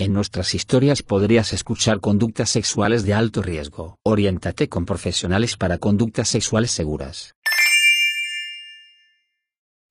En nuestras historias podrías escuchar conductas sexuales de alto riesgo. Oriéntate con profesionales para conductas sexuales seguras.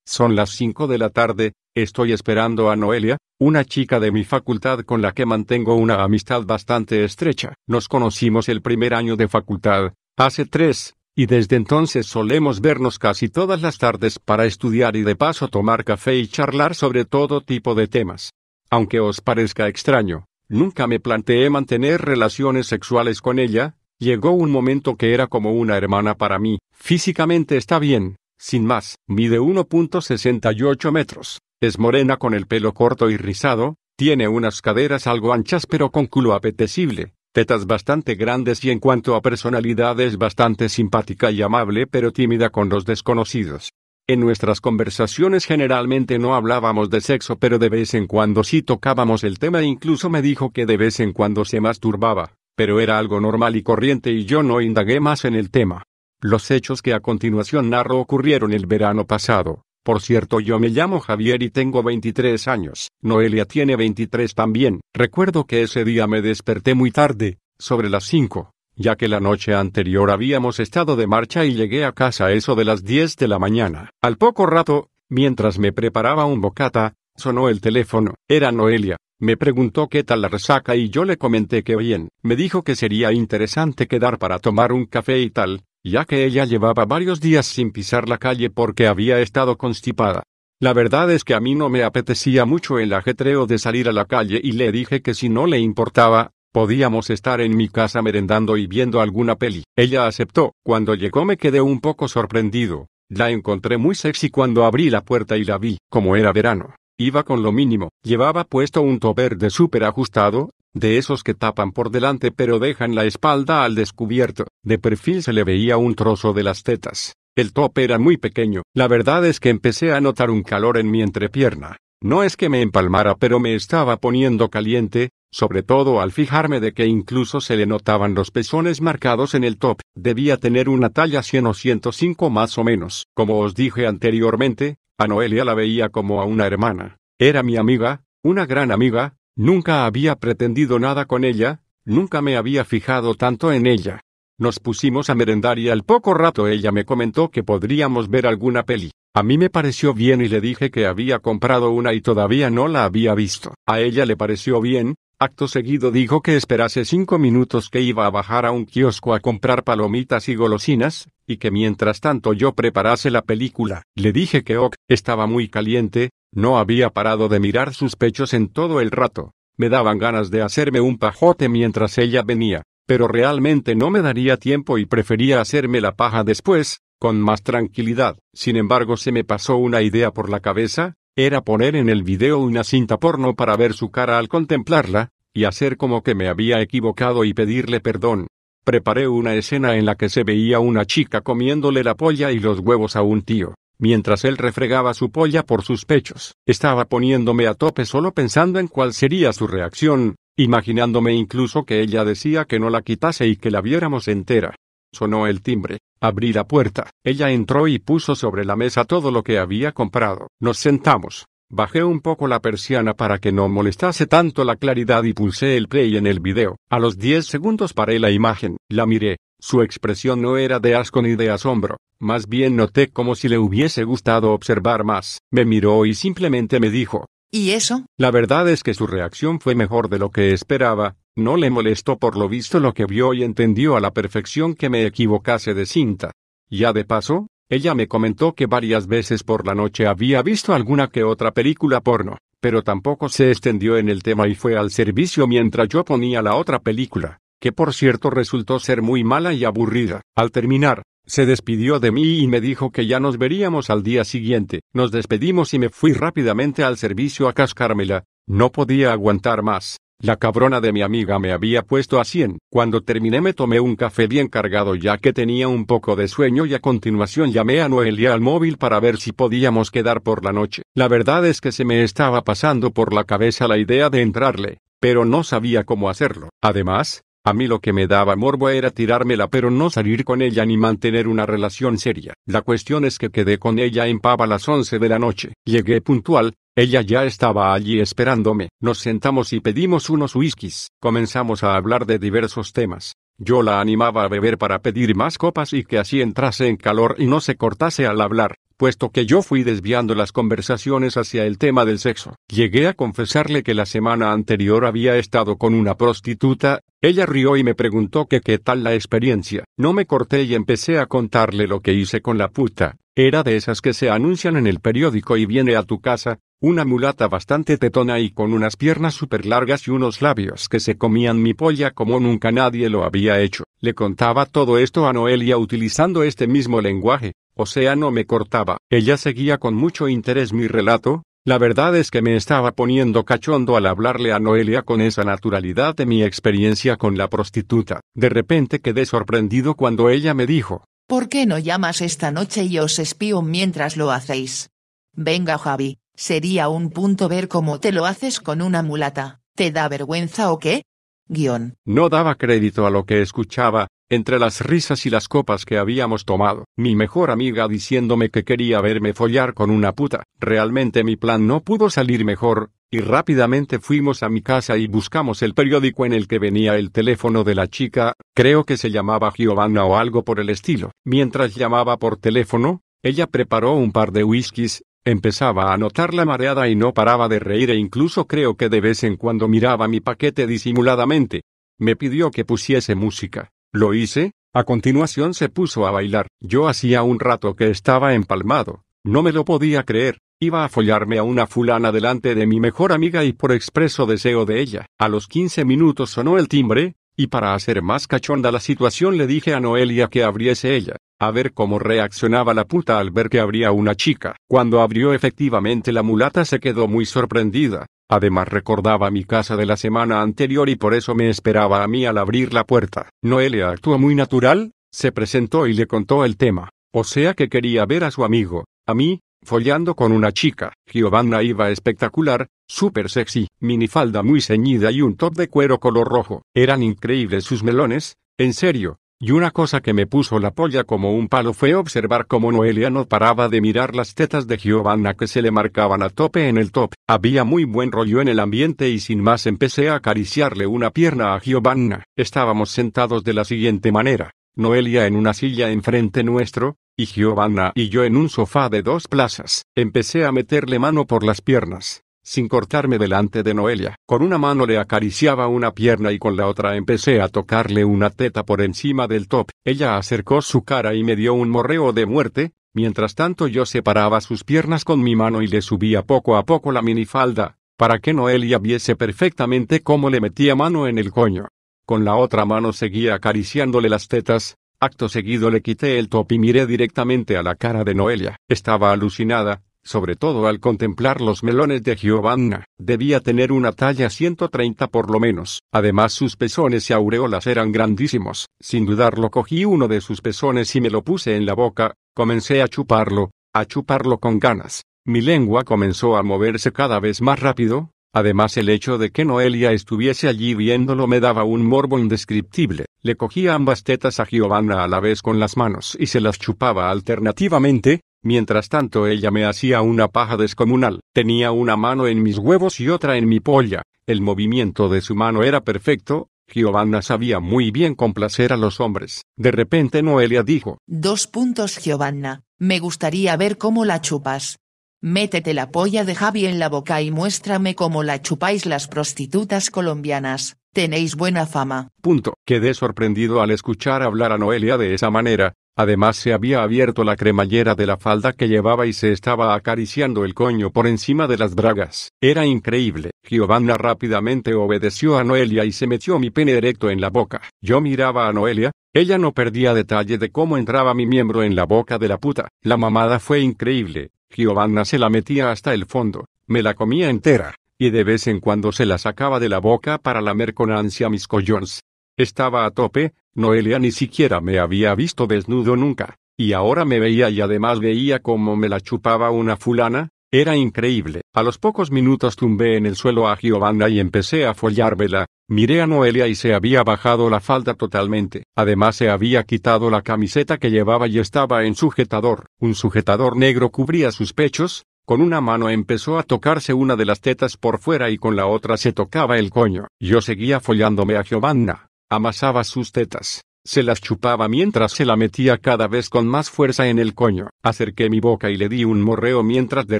Son las 5 de la tarde, estoy esperando a Noelia, una chica de mi facultad con la que mantengo una amistad bastante estrecha. Nos conocimos el primer año de facultad, hace tres, y desde entonces solemos vernos casi todas las tardes para estudiar y de paso tomar café y charlar sobre todo tipo de temas. Aunque os parezca extraño, nunca me planteé mantener relaciones sexuales con ella, llegó un momento que era como una hermana para mí, físicamente está bien, sin más, mide 1.68 metros, es morena con el pelo corto y rizado, tiene unas caderas algo anchas pero con culo apetecible, tetas bastante grandes y en cuanto a personalidad es bastante simpática y amable pero tímida con los desconocidos. En nuestras conversaciones generalmente no hablábamos de sexo, pero de vez en cuando sí tocábamos el tema e incluso me dijo que de vez en cuando se masturbaba, pero era algo normal y corriente y yo no indagué más en el tema. Los hechos que a continuación narro ocurrieron el verano pasado. Por cierto, yo me llamo Javier y tengo 23 años. Noelia tiene 23 también. Recuerdo que ese día me desperté muy tarde, sobre las 5 ya que la noche anterior habíamos estado de marcha y llegué a casa eso de las 10 de la mañana. Al poco rato, mientras me preparaba un bocata, sonó el teléfono. Era Noelia. Me preguntó qué tal la resaca y yo le comenté que bien. Me dijo que sería interesante quedar para tomar un café y tal, ya que ella llevaba varios días sin pisar la calle porque había estado constipada. La verdad es que a mí no me apetecía mucho el ajetreo de salir a la calle y le dije que si no le importaba, Podíamos estar en mi casa merendando y viendo alguna peli. Ella aceptó. Cuando llegó me quedé un poco sorprendido. La encontré muy sexy cuando abrí la puerta y la vi. Como era verano. Iba con lo mínimo. Llevaba puesto un top verde súper ajustado, de esos que tapan por delante pero dejan la espalda al descubierto. De perfil se le veía un trozo de las tetas. El top era muy pequeño. La verdad es que empecé a notar un calor en mi entrepierna. No es que me empalmara pero me estaba poniendo caliente, sobre todo al fijarme de que incluso se le notaban los pezones marcados en el top, debía tener una talla 100 o 105 más o menos. Como os dije anteriormente, a Noelia la veía como a una hermana. Era mi amiga, una gran amiga, nunca había pretendido nada con ella, nunca me había fijado tanto en ella. Nos pusimos a merendar y al poco rato ella me comentó que podríamos ver alguna peli. A mí me pareció bien y le dije que había comprado una y todavía no la había visto. A ella le pareció bien, Acto seguido dijo que esperase cinco minutos que iba a bajar a un kiosco a comprar palomitas y golosinas, y que mientras tanto yo preparase la película. Le dije que Ok estaba muy caliente, no había parado de mirar sus pechos en todo el rato. Me daban ganas de hacerme un pajote mientras ella venía, pero realmente no me daría tiempo y prefería hacerme la paja después, con más tranquilidad. Sin embargo, se me pasó una idea por la cabeza, era poner en el video una cinta porno para ver su cara al contemplarla, y hacer como que me había equivocado y pedirle perdón. Preparé una escena en la que se veía una chica comiéndole la polla y los huevos a un tío, mientras él refregaba su polla por sus pechos. Estaba poniéndome a tope solo pensando en cuál sería su reacción, imaginándome incluso que ella decía que no la quitase y que la viéramos entera. Sonó el timbre. Abrí la puerta. Ella entró y puso sobre la mesa todo lo que había comprado. Nos sentamos. Bajé un poco la persiana para que no molestase tanto la claridad y pulsé el play en el video. A los 10 segundos paré la imagen, la miré. Su expresión no era de asco ni de asombro, más bien noté como si le hubiese gustado observar más. Me miró y simplemente me dijo. ¿Y eso? La verdad es que su reacción fue mejor de lo que esperaba, no le molestó por lo visto lo que vio y entendió a la perfección que me equivocase de cinta. Ya de paso, ella me comentó que varias veces por la noche había visto alguna que otra película porno, pero tampoco se extendió en el tema y fue al servicio mientras yo ponía la otra película, que por cierto resultó ser muy mala y aburrida. Al terminar, se despidió de mí y me dijo que ya nos veríamos al día siguiente. Nos despedimos y me fui rápidamente al servicio a cascármela, No podía aguantar más. La cabrona de mi amiga me había puesto a 100. Cuando terminé me tomé un café bien cargado ya que tenía un poco de sueño y a continuación llamé a Noelia al móvil para ver si podíamos quedar por la noche. La verdad es que se me estaba pasando por la cabeza la idea de entrarle, pero no sabía cómo hacerlo. Además, a mí lo que me daba morbo era tirármela pero no salir con ella ni mantener una relación seria. La cuestión es que quedé con ella en pava a las 11 de la noche. Llegué puntual, ella ya estaba allí esperándome. Nos sentamos y pedimos unos whiskies. Comenzamos a hablar de diversos temas. Yo la animaba a beber para pedir más copas y que así entrase en calor y no se cortase al hablar puesto que yo fui desviando las conversaciones hacia el tema del sexo. Llegué a confesarle que la semana anterior había estado con una prostituta, ella rió y me preguntó que qué tal la experiencia. No me corté y empecé a contarle lo que hice con la puta. Era de esas que se anuncian en el periódico y viene a tu casa, una mulata bastante tetona y con unas piernas súper largas y unos labios que se comían mi polla como nunca nadie lo había hecho. Le contaba todo esto a Noelia utilizando este mismo lenguaje, o sea no me cortaba. Ella seguía con mucho interés mi relato, la verdad es que me estaba poniendo cachondo al hablarle a Noelia con esa naturalidad de mi experiencia con la prostituta. De repente quedé sorprendido cuando ella me dijo, ¿Por qué no llamas esta noche y os espío mientras lo hacéis? Venga Javi, sería un punto ver cómo te lo haces con una mulata, ¿te da vergüenza o qué? Guión. No daba crédito a lo que escuchaba, entre las risas y las copas que habíamos tomado, mi mejor amiga diciéndome que quería verme follar con una puta. Realmente mi plan no pudo salir mejor, y rápidamente fuimos a mi casa y buscamos el periódico en el que venía el teléfono de la chica, creo que se llamaba Giovanna o algo por el estilo. Mientras llamaba por teléfono, ella preparó un par de whiskies, empezaba a notar la mareada y no paraba de reír e incluso creo que de vez en cuando miraba mi paquete disimuladamente. Me pidió que pusiese música. Lo hice, a continuación se puso a bailar. Yo hacía un rato que estaba empalmado. No me lo podía creer. Iba a follarme a una fulana delante de mi mejor amiga y por expreso deseo de ella. A los 15 minutos sonó el timbre, y para hacer más cachonda la situación le dije a Noelia que abriese ella, a ver cómo reaccionaba la puta al ver que abría una chica. Cuando abrió efectivamente la mulata se quedó muy sorprendida, Además recordaba mi casa de la semana anterior y por eso me esperaba a mí al abrir la puerta. Noelia actuó muy natural, se presentó y le contó el tema. O sea que quería ver a su amigo, a mí, follando con una chica. Giovanna iba espectacular, súper sexy, minifalda muy ceñida y un top de cuero color rojo. Eran increíbles sus melones, en serio, y una cosa que me puso la polla como un palo fue observar cómo Noelia no paraba de mirar las tetas de Giovanna que se le marcaban a tope en el top. Había muy buen rollo en el ambiente y sin más empecé a acariciarle una pierna a Giovanna. Estábamos sentados de la siguiente manera. Noelia en una silla enfrente nuestro, y Giovanna y yo en un sofá de dos plazas. Empecé a meterle mano por las piernas sin cortarme delante de Noelia. Con una mano le acariciaba una pierna y con la otra empecé a tocarle una teta por encima del top. Ella acercó su cara y me dio un morreo de muerte, mientras tanto yo separaba sus piernas con mi mano y le subía poco a poco la minifalda, para que Noelia viese perfectamente cómo le metía mano en el coño. Con la otra mano seguía acariciándole las tetas, acto seguido le quité el top y miré directamente a la cara de Noelia. Estaba alucinada, sobre todo al contemplar los melones de Giovanna, debía tener una talla 130 por lo menos. Además sus pezones y aureolas eran grandísimos. Sin dudarlo cogí uno de sus pezones y me lo puse en la boca, comencé a chuparlo, a chuparlo con ganas. Mi lengua comenzó a moverse cada vez más rápido, Además el hecho de que Noelia estuviese allí viéndolo me daba un morbo indescriptible. Le cogía ambas tetas a Giovanna a la vez con las manos y se las chupaba alternativamente, Mientras tanto ella me hacía una paja descomunal. Tenía una mano en mis huevos y otra en mi polla. El movimiento de su mano era perfecto. Giovanna sabía muy bien complacer a los hombres. De repente Noelia dijo. Dos puntos Giovanna. Me gustaría ver cómo la chupas. Métete la polla de Javi en la boca y muéstrame cómo la chupáis las prostitutas colombianas. Tenéis buena fama. Punto. Quedé sorprendido al escuchar hablar a Noelia de esa manera, Además se había abierto la cremallera de la falda que llevaba y se estaba acariciando el coño por encima de las bragas. Era increíble. Giovanna rápidamente obedeció a Noelia y se metió mi pene erecto en la boca. Yo miraba a Noelia, ella no perdía detalle de cómo entraba mi miembro en la boca de la puta. La mamada fue increíble. Giovanna se la metía hasta el fondo. Me la comía entera. y de vez en cuando se la sacaba de la boca para lamer con ansia mis collons. Estaba a tope, Noelia ni siquiera me había visto desnudo nunca, y ahora me veía y además veía cómo me la chupaba una fulana, era increíble. A los pocos minutos tumbé en el suelo a Giovanna y empecé a follármela. Miré a Noelia y se había bajado la falda totalmente. Además se había quitado la camiseta que llevaba y estaba en sujetador. Un sujetador negro cubría sus pechos, con una mano empezó a tocarse una de las tetas por fuera y con la otra se tocaba el coño. Yo seguía follándome a Giovanna. Amasaba sus tetas. Se las chupaba mientras se la metía cada vez con más fuerza en el coño. Acerqué mi boca y le di un morreo mientras de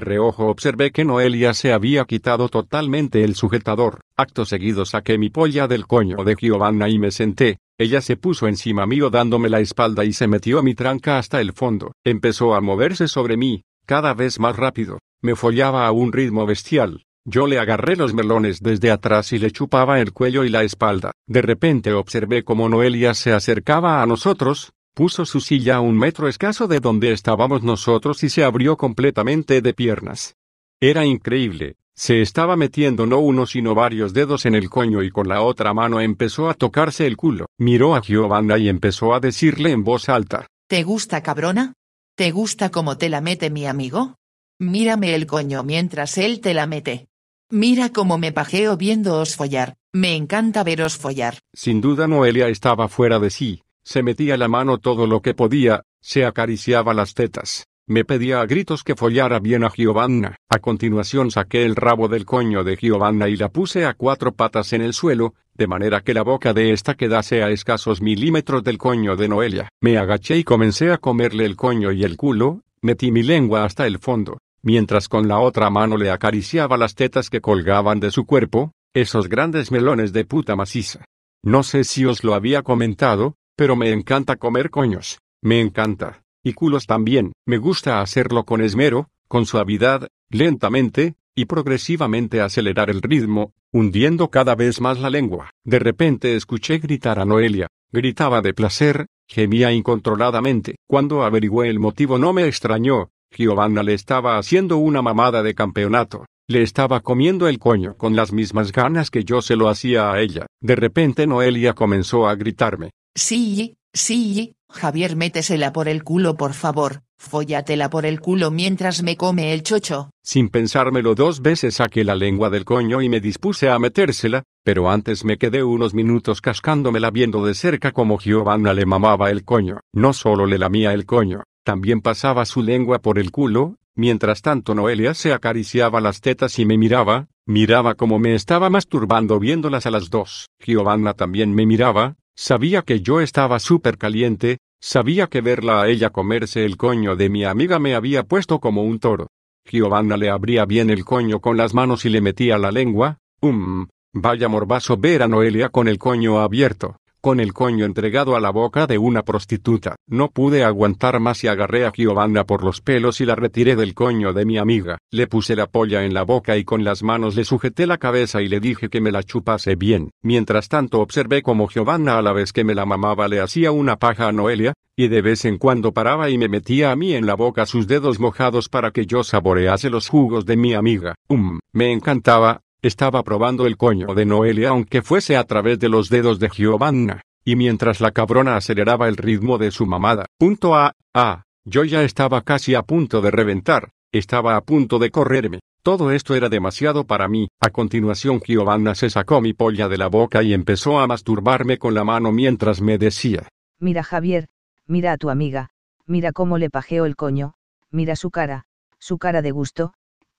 reojo observé que Noelia se había quitado totalmente el sujetador. Acto seguido saqué mi polla del coño de Giovanna y me senté. Ella se puso encima mío dándome la espalda y se metió mi tranca hasta el fondo. Empezó a moverse sobre mí, cada vez más rápido. Me follaba a un ritmo bestial. Yo le agarré los melones desde atrás y le chupaba el cuello y la espalda. De repente observé cómo Noelia se acercaba a nosotros, puso su silla a un metro escaso de donde estábamos nosotros y se abrió completamente de piernas. Era increíble. Se estaba metiendo no uno sino varios dedos en el coño y con la otra mano empezó a tocarse el culo. Miró a Giovanna y empezó a decirle en voz alta. ¿Te gusta cabrona? ¿Te gusta cómo te la mete mi amigo? Mírame el coño mientras él te la mete. Mira cómo me pajeo viéndoos follar, me encanta veros follar. Sin duda Noelia estaba fuera de sí, se metía la mano todo lo que podía, se acariciaba las tetas, me pedía a gritos que follara bien a Giovanna. A continuación saqué el rabo del coño de Giovanna y la puse a cuatro patas en el suelo, de manera que la boca de ésta quedase a escasos milímetros del coño de Noelia. Me agaché y comencé a comerle el coño y el culo, metí mi lengua hasta el fondo, mientras con la otra mano le acariciaba las tetas que colgaban de su cuerpo, esos grandes melones de puta maciza. No sé si os lo había comentado, pero me encanta comer coños, me encanta, y culos también, me gusta hacerlo con esmero, con suavidad, lentamente, y progresivamente acelerar el ritmo, hundiendo cada vez más la lengua. De repente escuché gritar a Noelia, gritaba de placer, gemía incontroladamente. Cuando averigüé el motivo no me extrañó, Giovanna le estaba haciendo una mamada de campeonato. Le estaba comiendo el coño con las mismas ganas que yo se lo hacía a ella. De repente Noelia comenzó a gritarme. Sí, sí, Javier métesela por el culo por favor, fóllatela por el culo mientras me come el chocho. Sin pensármelo dos veces saqué la lengua del coño y me dispuse a metérsela, pero antes me quedé unos minutos cascándomela viendo de cerca como Giovanna le mamaba el coño. No solo le lamía el coño, también pasaba su lengua por el culo, mientras tanto Noelia se acariciaba las tetas y me miraba, miraba como me estaba masturbando viéndolas a las dos. Giovanna también me miraba, sabía que yo estaba súper caliente, sabía que verla a ella comerse el coño de mi amiga me había puesto como un toro. Giovanna le abría bien el coño con las manos y le metía la lengua, um, vaya morbazo ver a Noelia con el coño abierto con el coño entregado a la boca de una prostituta. No pude aguantar más y agarré a Giovanna por los pelos y la retiré del coño de mi amiga. Le puse la polla en la boca y con las manos le sujeté la cabeza y le dije que me la chupase bien. Mientras tanto observé como Giovanna a la vez que me la mamaba le hacía una paja a Noelia, y de vez en cuando paraba y me metía a mí en la boca sus dedos mojados para que yo saborease los jugos de mi amiga. Um, me encantaba, estaba probando el coño de Noelia aunque fuese a través de los dedos de Giovanna, y mientras la cabrona aceleraba el ritmo de su mamada. Punto A, A, yo ya estaba casi a punto de reventar, estaba a punto de correrme. Todo esto era demasiado para mí. A continuación Giovanna se sacó mi polla de la boca y empezó a masturbarme con la mano mientras me decía. Mira Javier, mira a tu amiga, mira cómo le pajeo el coño, mira su cara, su cara de gusto,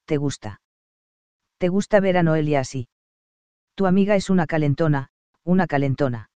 ¿te gusta? ¿Te gusta ver a Noelia así? Tu amiga es una calentona, una calentona.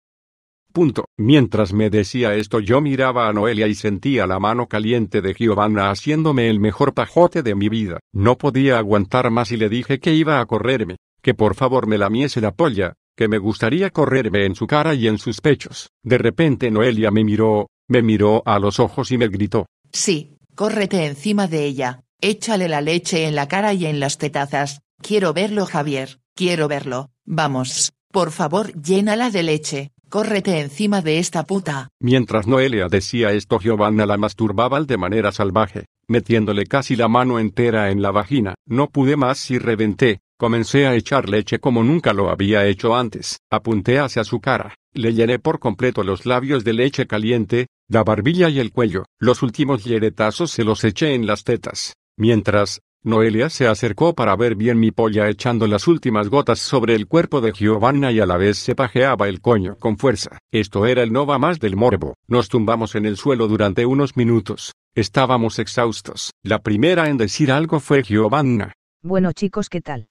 Punto. Mientras me decía esto yo miraba a Noelia y sentía la mano caliente de Giovanna haciéndome el mejor pajote de mi vida. No podía aguantar más y le dije que iba a correrme, que por favor me lamiese la polla, que me gustaría correrme en su cara y en sus pechos. De repente Noelia me miró, me miró a los ojos y me gritó. Sí, córrete encima de ella, échale la leche en la cara y en las tetazas, Quiero verlo Javier, quiero verlo, vamos, por favor llénala de leche, córrete encima de esta puta. Mientras Noelia decía esto Giovanna la masturbaba de manera salvaje, metiéndole casi la mano entera en la vagina. No pude más y reventé, Comencé a echar leche como nunca lo había hecho antes. Apunté hacia su cara. Le llené por completo los labios de leche caliente, la barbilla y el cuello. Los últimos hieretazos se los eché en las tetas. Mientras, Noelia se acercó para ver bien mi polla echando las últimas gotas sobre el cuerpo de Giovanna y a la vez se pajeaba el coño con fuerza. Esto era el no va más del morbo. Nos tumbamos en el suelo durante unos minutos. Estábamos exhaustos. La primera en decir algo fue Giovanna. Bueno chicos, ¿qué tal?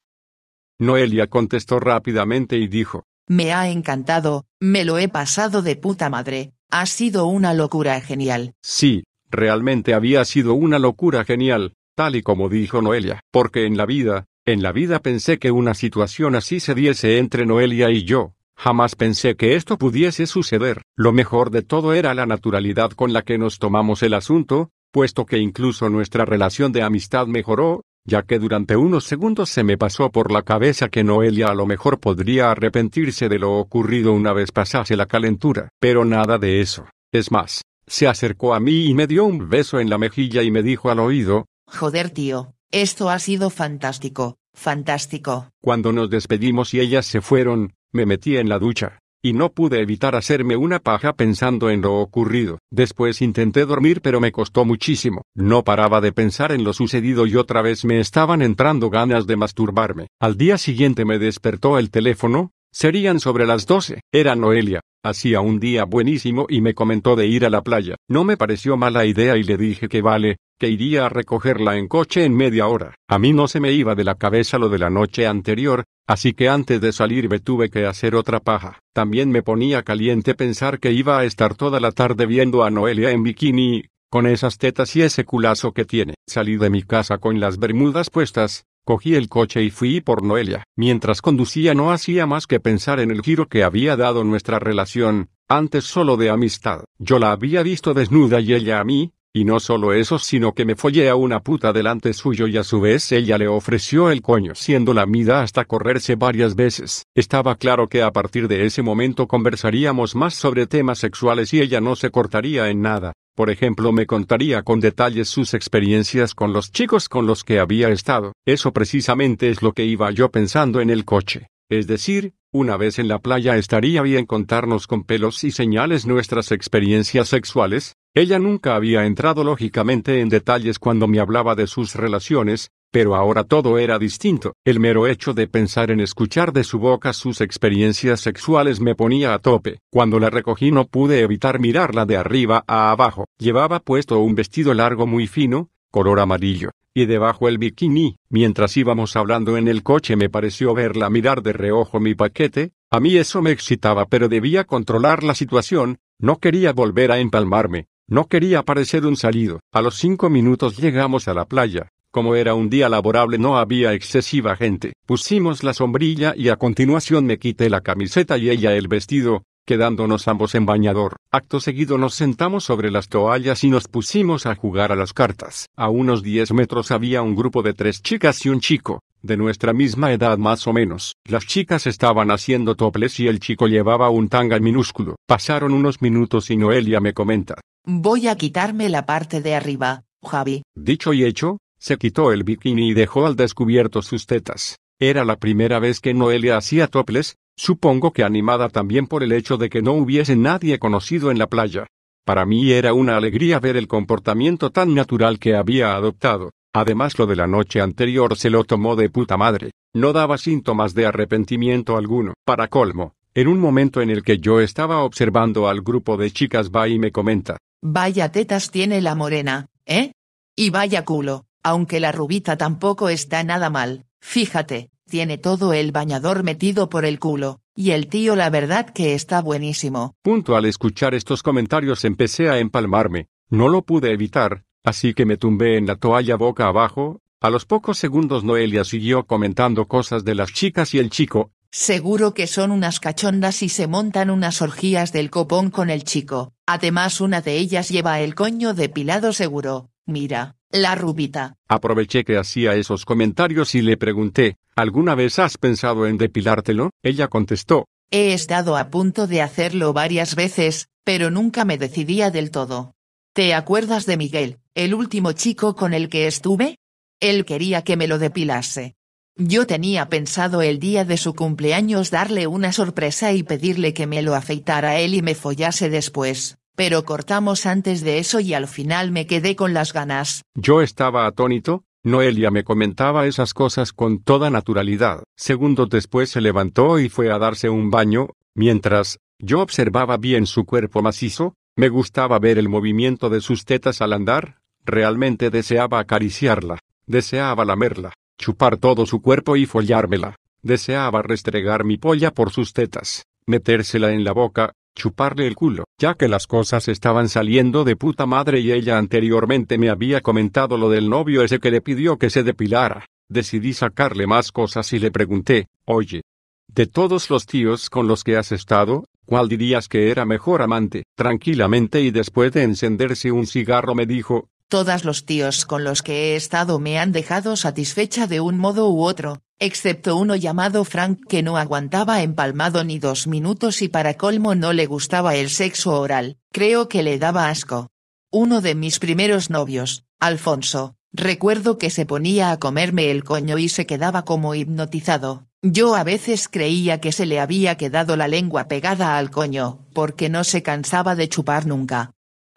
Noelia contestó rápidamente y dijo. Me ha encantado, me lo he pasado de puta madre, ha sido una locura genial. Sí, realmente había sido una locura genial tal y como dijo Noelia, porque en la vida, en la vida pensé que una situación así se diese entre Noelia y yo, jamás pensé que esto pudiese suceder, lo mejor de todo era la naturalidad con la que nos tomamos el asunto, puesto que incluso nuestra relación de amistad mejoró, ya que durante unos segundos se me pasó por la cabeza que Noelia a lo mejor podría arrepentirse de lo ocurrido una vez pasase la calentura, pero nada de eso. Es más, se acercó a mí y me dio un beso en la mejilla y me dijo al oído, Joder tío, esto ha sido fantástico, fantástico. Cuando nos despedimos y ellas se fueron, me metí en la ducha, y no pude evitar hacerme una paja pensando en lo ocurrido. Después intenté dormir pero me costó muchísimo. No paraba de pensar en lo sucedido y otra vez me estaban entrando ganas de masturbarme. Al día siguiente me despertó el teléfono, serían sobre las doce. Era Noelia. Hacía un día buenísimo y me comentó de ir a la playa. No me pareció mala idea y le dije que vale, que iría a recogerla en coche en media hora. A mí no se me iba de la cabeza lo de la noche anterior, así que antes de salir me tuve que hacer otra paja. También me ponía caliente pensar que iba a estar toda la tarde viendo a Noelia en bikini, con esas tetas y ese culazo que tiene. Salí de mi casa con las bermudas puestas, Cogí el coche y fui por Noelia. Mientras conducía no hacía más que pensar en el giro que había dado nuestra relación, antes solo de amistad. Yo la había visto desnuda y ella a mí, y no solo eso, sino que me follé a una puta delante suyo y a su vez ella le ofreció el coño siendo la mida hasta correrse varias veces. Estaba claro que a partir de ese momento conversaríamos más sobre temas sexuales y ella no se cortaría en nada. Por ejemplo, me contaría con detalles sus experiencias con los chicos con los que había estado. Eso precisamente es lo que iba yo pensando en el coche. Es decir, una vez en la playa estaría bien contarnos con pelos y señales nuestras experiencias sexuales, ella nunca había entrado lógicamente en detalles cuando me hablaba de sus relaciones, pero ahora todo era distinto. El mero hecho de pensar en escuchar de su boca sus experiencias sexuales me ponía a tope. Cuando la recogí no pude evitar mirarla de arriba a abajo. Llevaba puesto un vestido largo muy fino, color amarillo, y debajo el bikini. Mientras íbamos hablando en el coche me pareció verla mirar de reojo mi paquete, a mí eso me excitaba pero debía controlar la situación, no quería volver a empalmarme. No quería parecer un salido. A los cinco minutos llegamos a la playa. Como era un día laborable no había excesiva gente. Pusimos la sombrilla y a continuación me quité la camiseta y ella el vestido, quedándonos ambos en bañador. Acto seguido nos sentamos sobre las toallas y nos pusimos a jugar a las cartas. A unos diez metros había un grupo de tres chicas y un chico, de nuestra misma edad más o menos. Las chicas estaban haciendo toples y el chico llevaba un tanga minúsculo. Pasaron unos minutos y Noelia me comenta. Voy a quitarme la parte de arriba, Javi. Dicho y hecho, se quitó el bikini y dejó al descubierto sus tetas. Era la primera vez que Noelia hacía toples, supongo que animada también por el hecho de que no hubiese nadie conocido en la playa. Para mí era una alegría ver el comportamiento tan natural que había adoptado. Además lo de la noche anterior se lo tomó de puta madre. No daba síntomas de arrepentimiento alguno. Para colmo, en un momento en el que yo estaba observando al grupo de chicas va y me comenta. Vaya tetas tiene la morena, ¿eh? Y vaya culo, aunque la rubita tampoco está nada mal, fíjate, tiene todo el bañador metido por el culo, y el tío la verdad que está buenísimo. Punto al escuchar estos comentarios empecé a empalmarme, no lo pude evitar, así que me tumbé en la toalla boca abajo, a los pocos segundos Noelia siguió comentando cosas de las chicas y el chico, Seguro que son unas cachondas y se montan unas orgías del copón con el chico. Además una de ellas lleva el coño depilado seguro. Mira, la rubita. Aproveché que hacía esos comentarios y le pregunté, ¿alguna vez has pensado en depilártelo? Ella contestó. He estado a punto de hacerlo varias veces, pero nunca me decidía del todo. ¿Te acuerdas de Miguel, el último chico con el que estuve? Él quería que me lo depilase. Yo tenía pensado el día de su cumpleaños darle una sorpresa y pedirle que me lo afeitara él y me follase después, pero cortamos antes de eso y al final me quedé con las ganas. Yo estaba atónito, Noelia me comentaba esas cosas con toda naturalidad. Segundos después se levantó y fue a darse un baño, mientras, yo observaba bien su cuerpo macizo, me gustaba ver el movimiento de sus tetas al andar, realmente deseaba acariciarla, deseaba lamerla chupar todo su cuerpo y follármela. Deseaba restregar mi polla por sus tetas, metérsela en la boca, chuparle el culo, ya que las cosas estaban saliendo de puta madre y ella anteriormente me había comentado lo del novio ese que le pidió que se depilara. Decidí sacarle más cosas y le pregunté, oye, de todos los tíos con los que has estado, ¿cuál dirías que era mejor amante? Tranquilamente y después de encenderse un cigarro me dijo, Todas los tíos con los que he estado me han dejado satisfecha de un modo u otro, excepto uno llamado Frank que no aguantaba empalmado ni dos minutos y para colmo no le gustaba el sexo oral, creo que le daba asco. Uno de mis primeros novios, Alfonso, recuerdo que se ponía a comerme el coño y se quedaba como hipnotizado. Yo a veces creía que se le había quedado la lengua pegada al coño, porque no se cansaba de chupar nunca.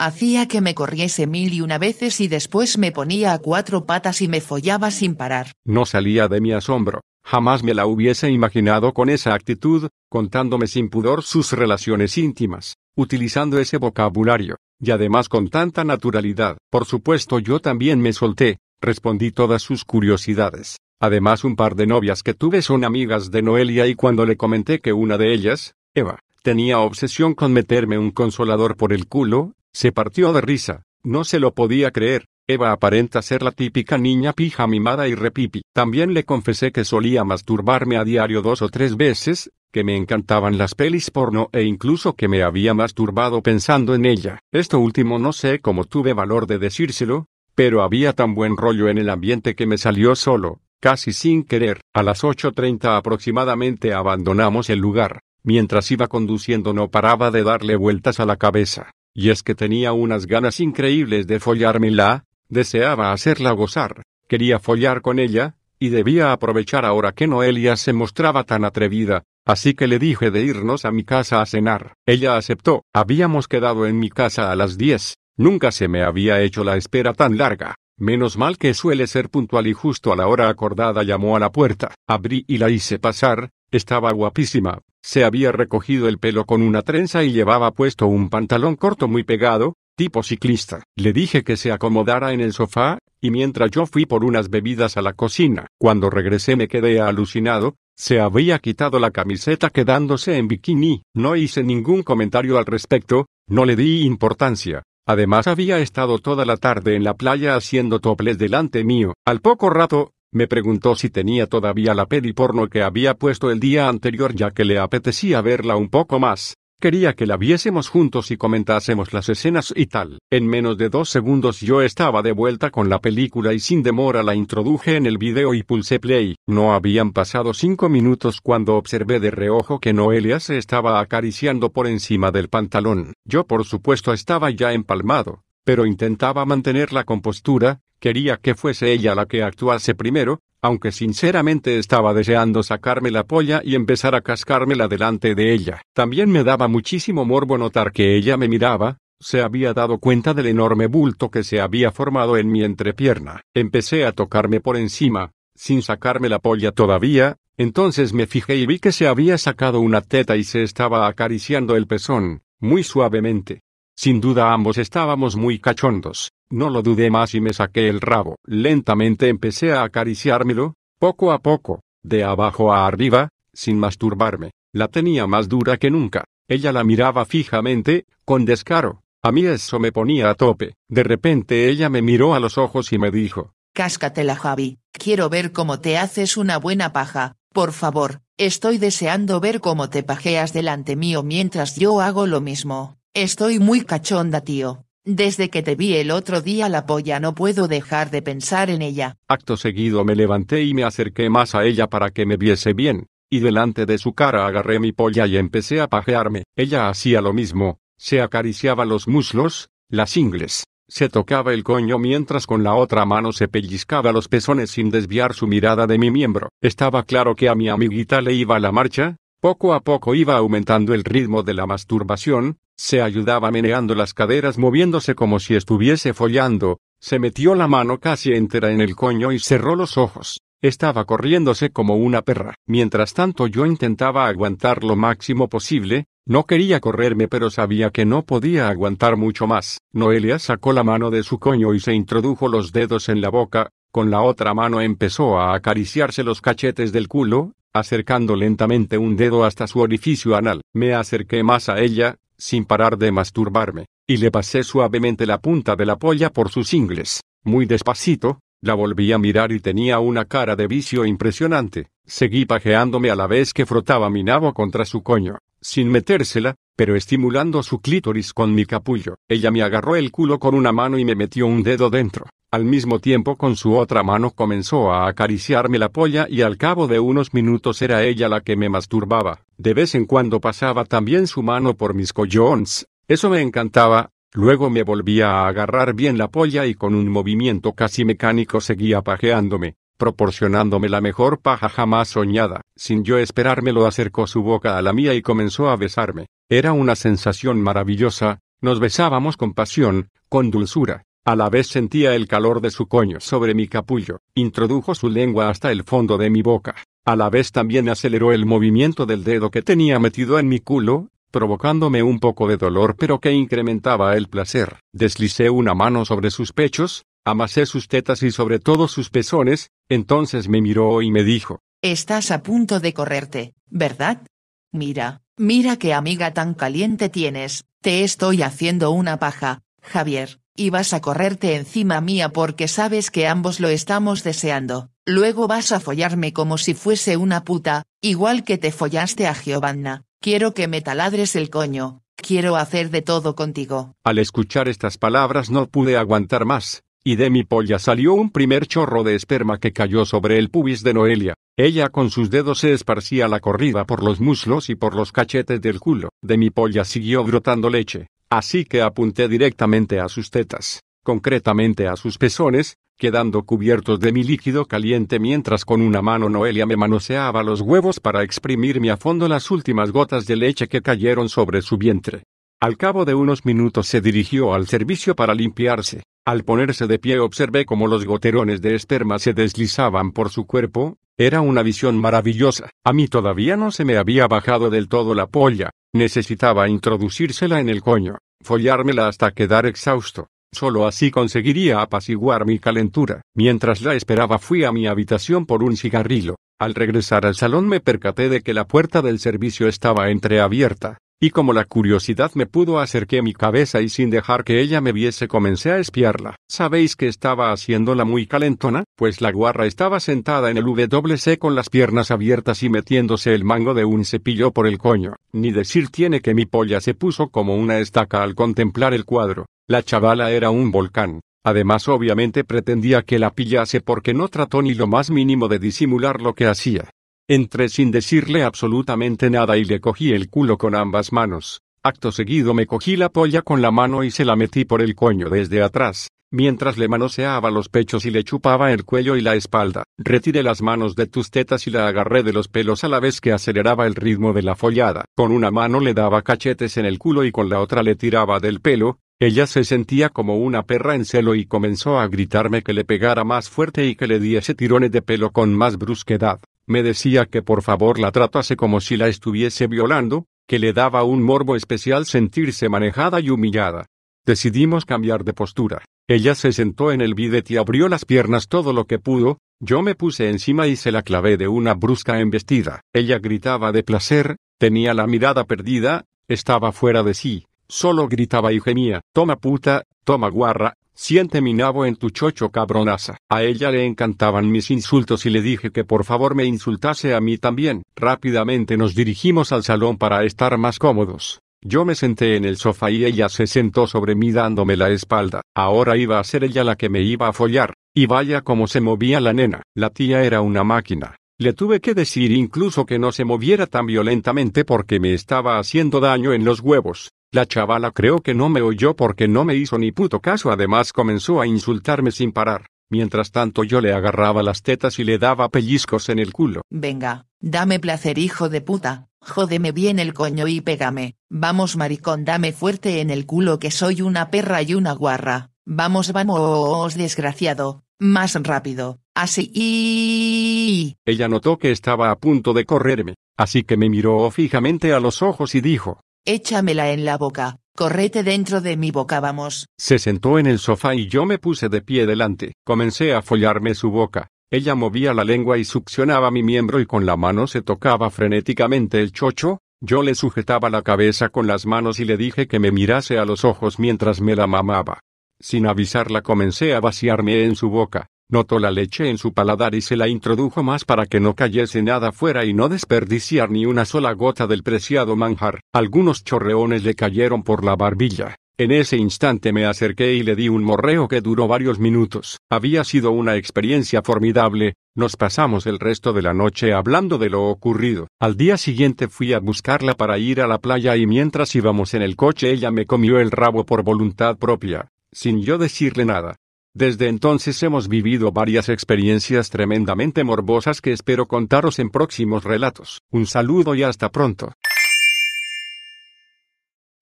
Hacía que me corriese mil y una veces y después me ponía a cuatro patas y me follaba sin parar. No salía de mi asombro. Jamás me la hubiese imaginado con esa actitud, contándome sin pudor sus relaciones íntimas, utilizando ese vocabulario, y además con tanta naturalidad. Por supuesto yo también me solté, respondí todas sus curiosidades. Además un par de novias que tuve son amigas de Noelia y cuando le comenté que una de ellas, Eva, tenía obsesión con meterme un consolador por el culo, se partió de risa, no se lo podía creer, Eva aparenta ser la típica niña pija mimada y repipi. También le confesé que solía masturbarme a diario dos o tres veces, que me encantaban las pelis porno e incluso que me había masturbado pensando en ella. Esto último no sé cómo tuve valor de decírselo, pero había tan buen rollo en el ambiente que me salió solo, casi sin querer. A las 8.30 aproximadamente abandonamos el lugar. Mientras iba conduciendo no paraba de darle vueltas a la cabeza. Y es que tenía unas ganas increíbles de follármela, deseaba hacerla gozar, quería follar con ella, y debía aprovechar ahora que Noelia se mostraba tan atrevida, así que le dije de irnos a mi casa a cenar. Ella aceptó, habíamos quedado en mi casa a las diez, nunca se me había hecho la espera tan larga. Menos mal que suele ser puntual y justo a la hora acordada llamó a la puerta. Abrí y la hice pasar, estaba guapísima, se había recogido el pelo con una trenza y llevaba puesto un pantalón corto muy pegado, tipo ciclista. Le dije que se acomodara en el sofá, y mientras yo fui por unas bebidas a la cocina, cuando regresé me quedé alucinado, se había quitado la camiseta quedándose en bikini. No hice ningún comentario al respecto, no le di importancia. Además había estado toda la tarde en la playa haciendo toples delante mío. Al poco rato, me preguntó si tenía todavía la peli porno que había puesto el día anterior ya que le apetecía verla un poco más. Quería que la viésemos juntos y comentásemos las escenas y tal. En menos de dos segundos yo estaba de vuelta con la película y sin demora la introduje en el video y pulsé play. No habían pasado cinco minutos cuando observé de reojo que Noelia se estaba acariciando por encima del pantalón. Yo por supuesto estaba ya empalmado, pero intentaba mantener la compostura, Quería que fuese ella la que actuase primero, aunque sinceramente estaba deseando sacarme la polla y empezar a cascármela delante de ella. También me daba muchísimo morbo notar que ella me miraba, se había dado cuenta del enorme bulto que se había formado en mi entrepierna. Empecé a tocarme por encima, sin sacarme la polla todavía, entonces me fijé y vi que se había sacado una teta y se estaba acariciando el pezón, muy suavemente. Sin duda ambos estábamos muy cachondos. No lo dudé más y me saqué el rabo. Lentamente empecé a acariciármelo, poco a poco, de abajo a arriba, sin masturbarme. La tenía más dura que nunca. Ella la miraba fijamente, con descaro. A mí eso me ponía a tope. De repente ella me miró a los ojos y me dijo. Cáscatela Javi, quiero ver cómo te haces una buena paja, por favor, estoy deseando ver cómo te pajeas delante mío mientras yo hago lo mismo. Estoy muy cachonda tío. Desde que te vi el otro día la polla no puedo dejar de pensar en ella. Acto seguido me levanté y me acerqué más a ella para que me viese bien, y delante de su cara agarré mi polla y empecé a pajearme. Ella hacía lo mismo, se acariciaba los muslos, las ingles, Se tocaba el coño mientras con la otra mano se pellizcaba los pezones sin desviar su mirada de mi miembro. Estaba claro que a mi amiguita le iba la marcha, poco a poco iba aumentando el ritmo de la masturbación, se ayudaba meneando las caderas moviéndose como si estuviese follando, se metió la mano casi entera en el coño y cerró los ojos. Estaba corriéndose como una perra. Mientras tanto yo intentaba aguantar lo máximo posible, no quería correrme pero sabía que no podía aguantar mucho más. Noelia sacó la mano de su coño y se introdujo los dedos en la boca, con la otra mano empezó a acariciarse los cachetes del culo, acercando lentamente un dedo hasta su orificio anal. Me acerqué más a ella, sin parar de masturbarme, y le pasé suavemente la punta de la polla por sus ingles. Muy despacito, la volví a mirar y tenía una cara de vicio impresionante. Seguí pajeándome a la vez que frotaba mi nabo contra su coño, sin metérsela, pero estimulando su clítoris con mi capullo. Ella me agarró el culo con una mano y me metió un dedo dentro. Al mismo tiempo con su otra mano comenzó a acariciarme la polla y al cabo de unos minutos era ella la que me masturbaba. De vez en cuando pasaba también su mano por mis collons. Eso me encantaba. Luego me volvía a agarrar bien la polla y con un movimiento casi mecánico seguía pajeándome, proporcionándome la mejor paja jamás soñada. Sin yo esperármelo acercó su boca a la mía y comenzó a besarme. Era una sensación maravillosa, nos besábamos con pasión, con dulzura. A la vez sentía el calor de su coño sobre mi capullo, introdujo su lengua hasta el fondo de mi boca. A la vez también aceleró el movimiento del dedo que tenía metido en mi culo, provocándome un poco de dolor pero que incrementaba el placer. Deslicé una mano sobre sus pechos, amasé sus tetas y sobre todo sus pezones, entonces me miró y me dijo, Estás a punto de correrte, ¿verdad? Mira, mira qué amiga tan caliente tienes, te estoy haciendo una paja, Javier. Y vas a correrte encima mía porque sabes que ambos lo estamos deseando. Luego vas a follarme como si fuese una puta, igual que te follaste a Giovanna. Quiero que me taladres el coño. Quiero hacer de todo contigo. Al escuchar estas palabras no pude aguantar más, y de mi polla salió un primer chorro de esperma que cayó sobre el pubis de Noelia. Ella con sus dedos se esparcía la corrida por los muslos y por los cachetes del culo. De mi polla siguió brotando leche. Así que apunté directamente a sus tetas, concretamente a sus pezones, quedando cubiertos de mi líquido caliente mientras con una mano Noelia me manoseaba los huevos para exprimirme a fondo las últimas gotas de leche que cayeron sobre su vientre. Al cabo de unos minutos se dirigió al servicio para limpiarse. Al ponerse de pie observé cómo los goterones de esperma se deslizaban por su cuerpo, era una visión maravillosa. A mí todavía no se me había bajado del todo la polla, necesitaba introducírsela en el coño, follármela hasta quedar exhausto. Solo así conseguiría apaciguar mi calentura. Mientras la esperaba fui a mi habitación por un cigarrillo. Al regresar al salón me percaté de que la puerta del servicio estaba entreabierta y como la curiosidad me pudo acerqué mi cabeza y sin dejar que ella me viese comencé a espiarla. ¿Sabéis que estaba haciéndola muy calentona? Pues la guarra estaba sentada en el WC con las piernas abiertas y metiéndose el mango de un cepillo por el coño. Ni decir tiene que mi polla se puso como una estaca al contemplar el cuadro. La chavala era un volcán. Además obviamente pretendía que la pillase porque no trató ni lo más mínimo de disimular lo que hacía. Entré sin decirle absolutamente nada y le cogí el culo con ambas manos. Acto seguido me cogí la polla con la mano y se la metí por el coño desde atrás, mientras le manoseaba los pechos y le chupaba el cuello y la espalda. Retiré las manos de tus tetas y la agarré de los pelos a la vez que aceleraba el ritmo de la follada. Con una mano le daba cachetes en el culo y con la otra le tiraba del pelo. Ella se sentía como una perra en celo y comenzó a gritarme que le pegara más fuerte y que le diese tirones de pelo con más brusquedad. Me decía que por favor la tratase como si la estuviese violando, que le daba un morbo especial sentirse manejada y humillada. Decidimos cambiar de postura. Ella se sentó en el bidet y abrió las piernas todo lo que pudo, yo me puse encima y se la clavé de una brusca embestida. Ella gritaba de placer, tenía la mirada perdida, estaba fuera de sí, solo gritaba y gemía, toma puta, toma guarra, Siente mi nabo en tu chocho cabronaza. A ella le encantaban mis insultos y le dije que por favor me insultase a mí también. Rápidamente nos dirigimos al salón para estar más cómodos. Yo me senté en el sofá y ella se sentó sobre mí dándome la espalda. Ahora iba a ser ella la que me iba a follar. Y vaya cómo se movía la nena. La tía era una máquina. Le tuve que decir incluso que no se moviera tan violentamente porque me estaba haciendo daño en los huevos. La chavala creo que no me oyó porque no me hizo ni puto caso, además comenzó a insultarme sin parar. Mientras tanto yo le agarraba las tetas y le daba pellizcos en el culo. Venga, dame placer hijo de puta, jódeme bien el coño y pégame, vamos maricón dame fuerte en el culo que soy una perra y una guarra, vamos vamos desgraciado, más rápido, así. Y... Ella notó que estaba a punto de correrme, así que me miró fijamente a los ojos y dijo, Échamela en la boca, correte dentro de mi boca vamos. Se sentó en el sofá y yo me puse de pie delante. Comencé a follarme su boca. Ella movía la lengua y succionaba mi miembro y con la mano se tocaba frenéticamente el chocho. Yo le sujetaba la cabeza con las manos y le dije que me mirase a los ojos mientras me la mamaba. Sin avisarla comencé a vaciarme en su boca. Notó la leche en su paladar y se la introdujo más para que no cayese nada fuera y no desperdiciar ni una sola gota del preciado manjar. Algunos chorreones le cayeron por la barbilla. En ese instante me acerqué y le di un morreo que duró varios minutos. Había sido una experiencia formidable, nos pasamos el resto de la noche hablando de lo ocurrido. Al día siguiente fui a buscarla para ir a la playa y mientras íbamos en el coche ella me comió el rabo por voluntad propia, sin yo decirle nada. Desde entonces hemos vivido varias experiencias tremendamente morbosas que espero contaros en próximos relatos. Un saludo y hasta pronto.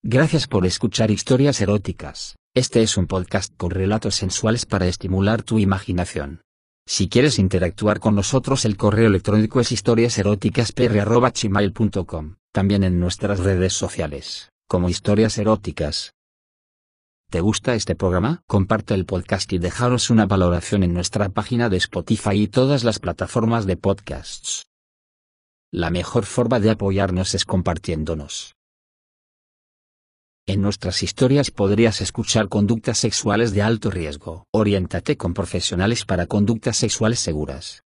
Gracias por escuchar historias eróticas. Este es un podcast con relatos sensuales para estimular tu imaginación. Si quieres interactuar con nosotros el correo electrónico es historiaseroticaspr.gmail.com, también en nuestras redes sociales, como historias eróticas. ¿Te gusta este programa? Comparte el podcast y dejaros una valoración en nuestra página de Spotify y todas las plataformas de podcasts. La mejor forma de apoyarnos es compartiéndonos. En nuestras historias podrías escuchar conductas sexuales de alto riesgo. Oriéntate con profesionales para conductas sexuales seguras.